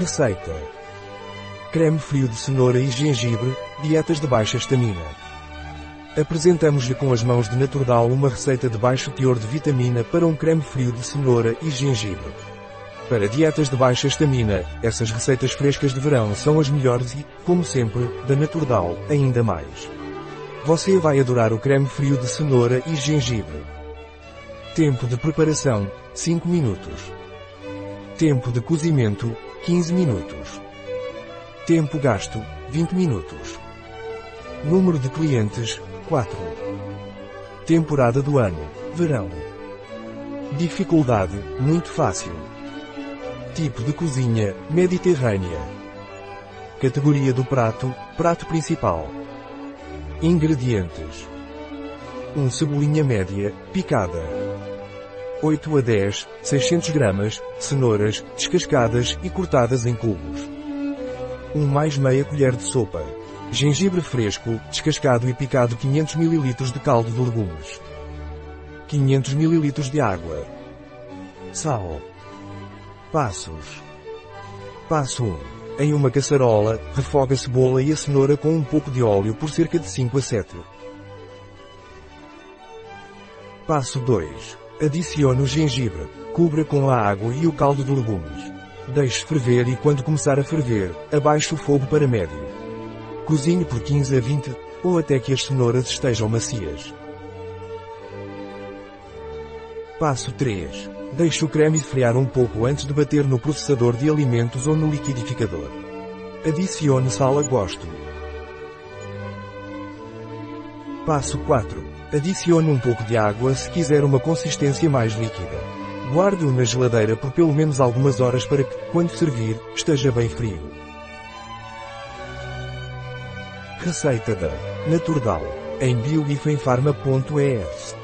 Receita. Creme frio de cenoura e gengibre, dietas de baixa estamina. Apresentamos-lhe com as mãos de Naturdal uma receita de baixo teor de vitamina para um creme frio de cenoura e gengibre. Para dietas de baixa estamina, essas receitas frescas de verão são as melhores e, como sempre, da Naturdal, ainda mais. Você vai adorar o creme frio de cenoura e gengibre. Tempo de preparação, 5 minutos. Tempo de cozimento, 15 minutos. Tempo gasto, 20 minutos. Número de clientes, 4. Temporada do ano, verão. Dificuldade, muito fácil. Tipo de cozinha, mediterrânea. Categoria do prato, prato principal. Ingredientes. 1 cebolinha média, picada. 8 a 10, 600 gramas, cenouras, descascadas e cortadas em cubos. 1 mais meia colher de sopa. Gengibre fresco, descascado e picado 500 ml de caldo de legumes. 500 ml de água. Sal. Passos. Passo 1. Em uma caçarola, refoga a cebola e a cenoura com um pouco de óleo por cerca de 5 a 7. Passo 2. Adicione o gengibre. Cubra com a água e o caldo de legumes. Deixe ferver e quando começar a ferver, abaixe o fogo para médio. Cozinhe por 15 a 20, ou até que as cenouras estejam macias. Passo 3. Deixe o creme esfriar um pouco antes de bater no processador de alimentos ou no liquidificador. Adicione sal a gosto. Passo 4. Adicione um pouco de água se quiser uma consistência mais líquida. Guarde-o na geladeira por pelo menos algumas horas para que, quando servir, esteja bem frio. Receita da Naturdal em bioifenfarma.es